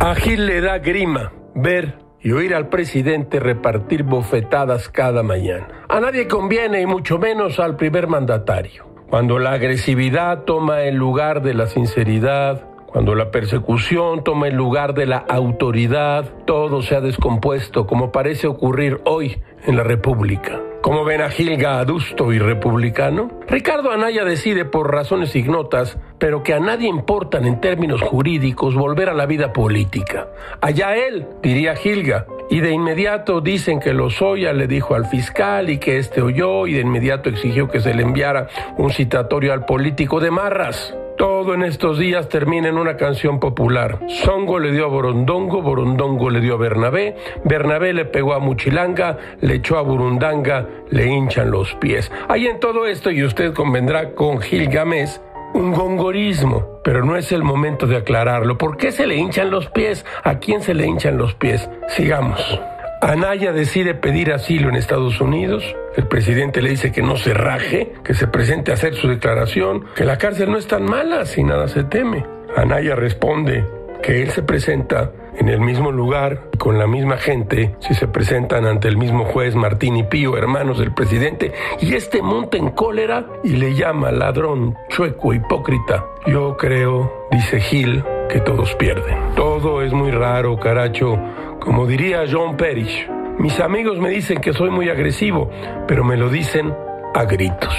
A Gil le da grima ver y oír al presidente repartir bofetadas cada mañana. A nadie conviene y mucho menos al primer mandatario. Cuando la agresividad toma el lugar de la sinceridad, cuando la persecución toma el lugar de la autoridad, todo se ha descompuesto como parece ocurrir hoy en la República. ¿Cómo ven a Gilga adusto y republicano? Ricardo Anaya decide por razones ignotas, pero que a nadie importan en términos jurídicos, volver a la vida política. Allá él, diría Gilga. Y de inmediato dicen que Lozoya le dijo al fiscal y que éste oyó y de inmediato exigió que se le enviara un citatorio al político de Marras. Todo en estos días termina en una canción popular. Songo le dio a Borondongo, Borondongo le dio a Bernabé, Bernabé le pegó a Muchilanga, le echó a Burundanga, le hinchan los pies. Hay en todo esto, y usted convendrá con Gil Gámez, un gongorismo, pero no es el momento de aclararlo. ¿Por qué se le hinchan los pies? ¿A quién se le hinchan los pies? Sigamos. Anaya decide pedir asilo en Estados Unidos. El presidente le dice que no se raje, que se presente a hacer su declaración, que la cárcel no es tan mala si nada se teme. Anaya responde que él se presenta en el mismo lugar, con la misma gente, si se presentan ante el mismo juez Martín y Pío, hermanos del presidente, y este monta en cólera y le llama ladrón, chueco, hipócrita. Yo creo, dice Gil, que todos pierden. Todo es muy raro, caracho como diría John Parrish, mis amigos me dicen que soy muy agresivo, pero me lo dicen a gritos.